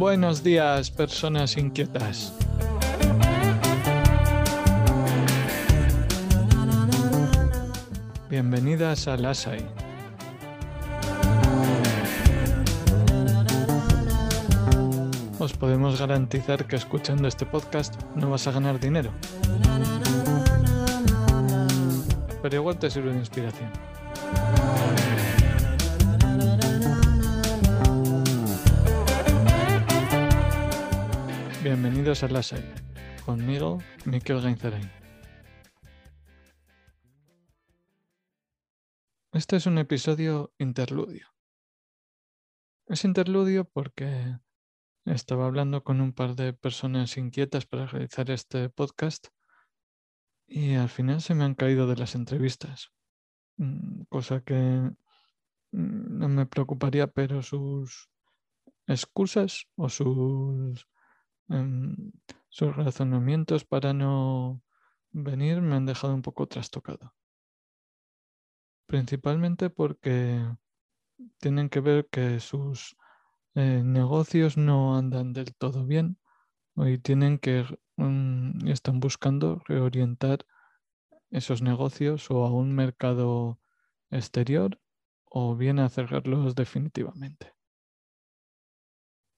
Buenos días, personas inquietas. Bienvenidas a LASAI. Os podemos garantizar que escuchando este podcast no vas a ganar dinero. Pero igual te sirve de inspiración. Bienvenidos a LASAI. Conmigo, Miquel Gainzarain. Este es un episodio interludio. Es interludio porque estaba hablando con un par de personas inquietas para realizar este podcast y al final se me han caído de las entrevistas, mm, cosa que mm, no me preocuparía, pero sus excusas o sus, em, sus razonamientos para no venir me han dejado un poco trastocado principalmente porque tienen que ver que sus eh, negocios no andan del todo bien y tienen que mm, están buscando reorientar esos negocios o a un mercado exterior o bien a definitivamente.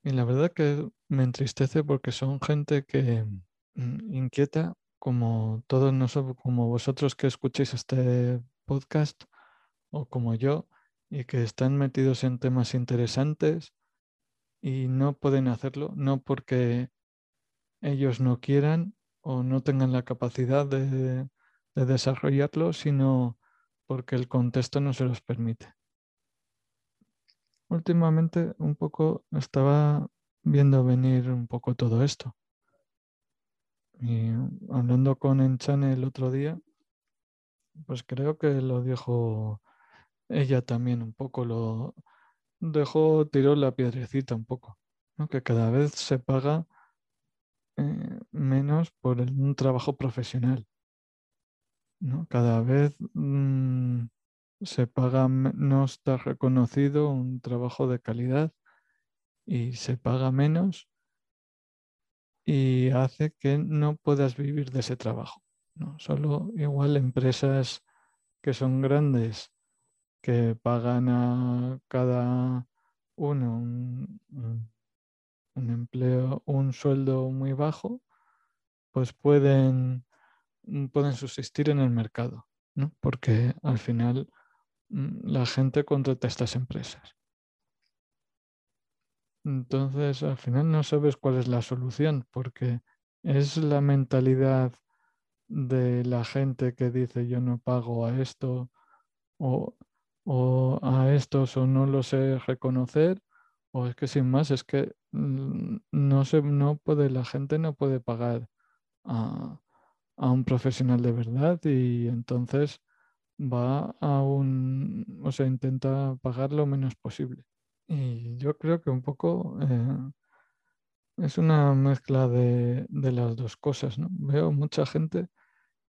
Y la verdad que me entristece porque son gente que mm, inquieta como todos nosotros, como vosotros que escuchéis este podcast, o como yo y que están metidos en temas interesantes y no pueden hacerlo, no porque ellos no quieran o no tengan la capacidad de, desarrollarlo, sino porque el contexto no se los permite. Últimamente un poco estaba viendo venir un poco todo esto. Y hablando con Enchane el otro día, pues creo que lo dijo ella también un poco lo dejó, tiró la piedrecita un poco, que cada vez se paga eh, menos por un trabajo profesional. ¿no? Cada vez mm, se paga, no está reconocido un trabajo de calidad y se paga menos y hace que no puedas vivir de ese trabajo. ¿no? Solo igual empresas que son grandes que pagan a cada uno un, empleo, un sueldo muy bajo, pues pueden, mm, pueden subsistir en el mercado, ¿no? porque al final mm, la gente contrata estas empresas. Entonces, al final no sabes cuál es la solución, porque es la mentalidad de la gente que dice yo no pago a esto, o o a estos o no lo sé reconocer o es que sin más es que mm, no se no puede la gente no puede pagar a, un profesional de verdad y entonces va a un o sea intenta pagar lo menos posible y yo creo que un poco eh, es una mezcla de, de, las dos cosas ¿no? veo mucha gente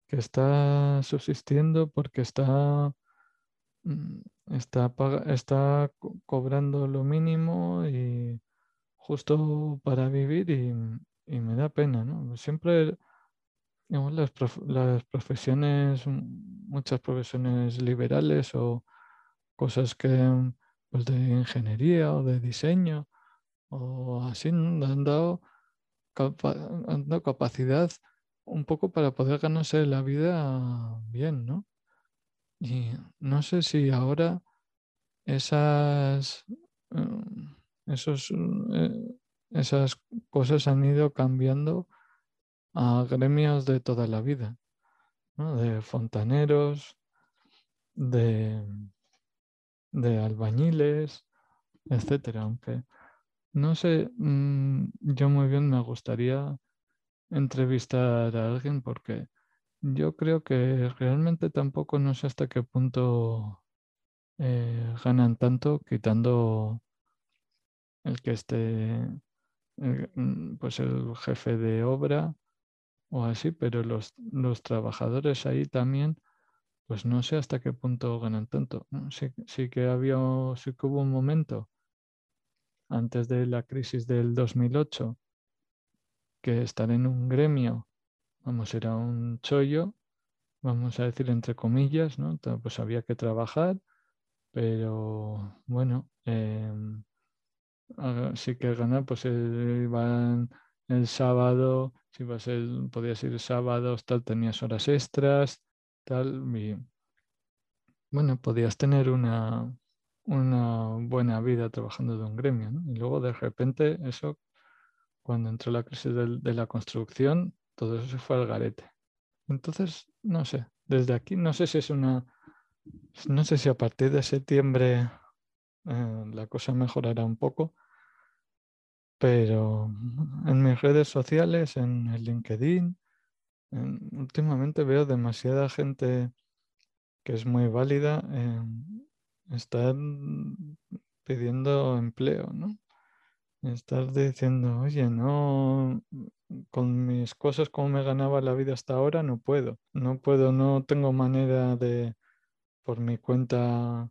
que está subsistiendo porque está Mm, está, está cobrando lo mínimo y justo para vivir y, me da pena, ¿no? Siempre las, las profesiones, muchas profesiones liberales o cosas que pues de ingeniería o de diseño o así han dado, han dado capacidad un poco para poder ganarse la vida bien, ¿no? Y no sé si ahora esas, mm, esos, eh, esas cosas han ido cambiando a gremios de toda la vida, de fontaneros, de, de albañiles, etcétera. Aunque no sé, mm, yo muy bien me gustaría entrevistar a alguien porque yo creo que realmente tampoco no sé hasta qué punto eh, ganan tanto quitando el que esté mm, pues el jefe de obra o así, pero los, los trabajadores ahí también, pues no sé hasta qué punto ganan tanto. Sí, sí que había, sí que hubo un momento antes de la crisis del 2008 que estar en un gremio, vamos, era un chollo, vamos a decir entre comillas, ¿no? Pues había que trabajar, pero bueno, em, sí ganar, pues eh, iban el sábado, si vas podías ir sábados, tal, tenías horas extras, tal, y bueno, podías tener una, una buena vida trabajando de un gremio, Y luego de repente eso, cuando entró la crisis de la construcción, todo eso se fue al garete. Entonces, no sé, desde aquí no sé si es una, no sé si a partir de septiembre eh, la cosa mejorará un poco, pero en mis redes sociales, en el LinkedIn, últimamente veo demasiada gente que es muy válida, estar pidiendo empleo, ¿no? Estar diciendo, oye, no, con mis cosas como me ganaba la vida hasta ahora, no puedo, no puedo, no tengo manera de, por mi cuenta,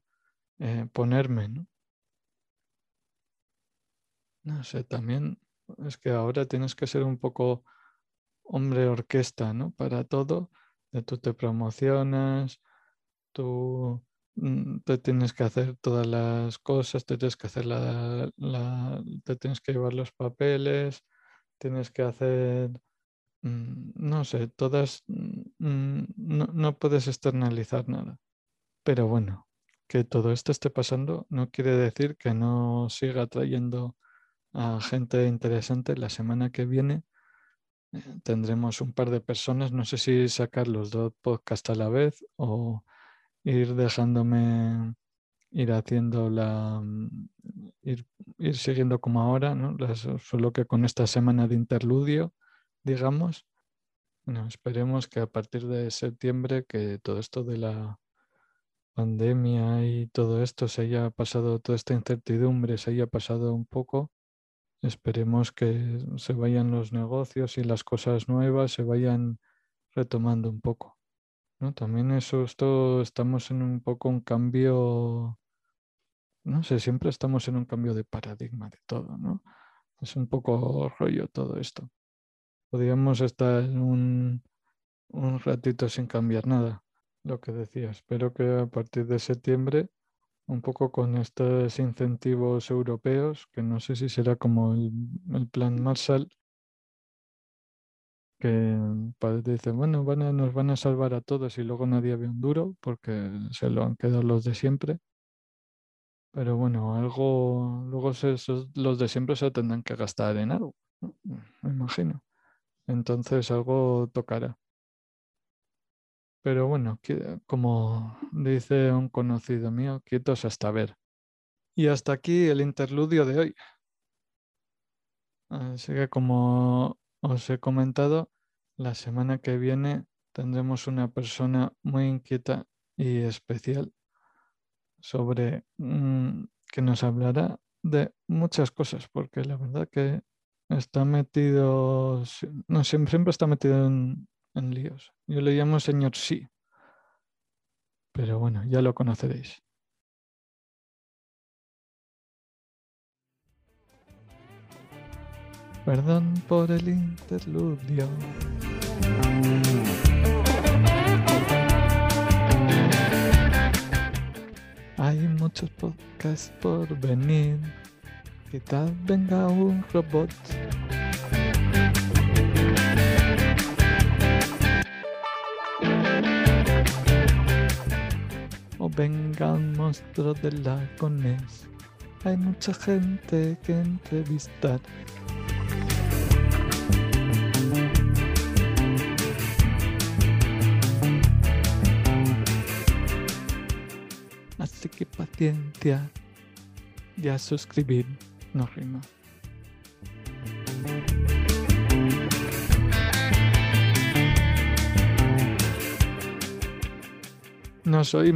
eh, ponerme, ¿no? No sé, también es que ahora tienes que ser un poco hombre orquesta, ¿no? Para todo, de tú te promocionas, tú mm, te tienes que hacer todas las cosas, te tienes que hacer la, te tienes que llevar los papeles, tienes que hacer, mm, no sé, todas, mm, no, no puedes externalizar nada. Pero bueno, que todo esto esté pasando no quiere decir que no siga trayendo a gente interesante. La semana que viene eh, tendremos un par de personas. No sé si sacar los dos podcasts a la vez o ir dejándome ir haciendo la mm, ir, siguiendo como ahora, ¿no? solo que con esta semana de interludio, digamos. Esperemos que a partir de septiembre que todo esto de la pandemia y todo esto se haya pasado, toda esta incertidumbre se haya pasado un poco Esperemos que se vayan los negocios y las cosas nuevas se vayan retomando un poco. ¿no? También eso, esto estamos en un poco un cambio, no sé, siempre estamos en un cambio de paradigma de todo, ¿no? Es un poco rollo todo esto. Podríamos estar un, un ratito sin cambiar nada, lo que decía. Espero que a partir de septiembre un poco con estos incentivos europeos, que no sé si será como el, plan Marshall, que dice, bueno, van nos van a salvar a todos y luego nadie ve un duro porque se lo han quedado los de siempre. Pero bueno, algo, luego esos, los de siempre se tendrán que gastar en algo, me imagino. Entonces algo tocará. Pero bueno, como dice un conocido mío, quietos hasta ver. Y hasta aquí el interludio de hoy. Así que como os he comentado, la semana que viene tendremos una persona muy inquieta y especial sobre mm, que nos hablará de muchas cosas, porque la verdad que está metido, no siempre está metido en, en líos. Yo le llamo señor sí. Pero bueno, ya lo conoceréis. Perdón por el interludio. Muchos podcasts por venir. tal venga un robot. venga un monstruo de lagones. Hay mucha gente que entrevistar. que patentear y a suscribir no rima. No soy.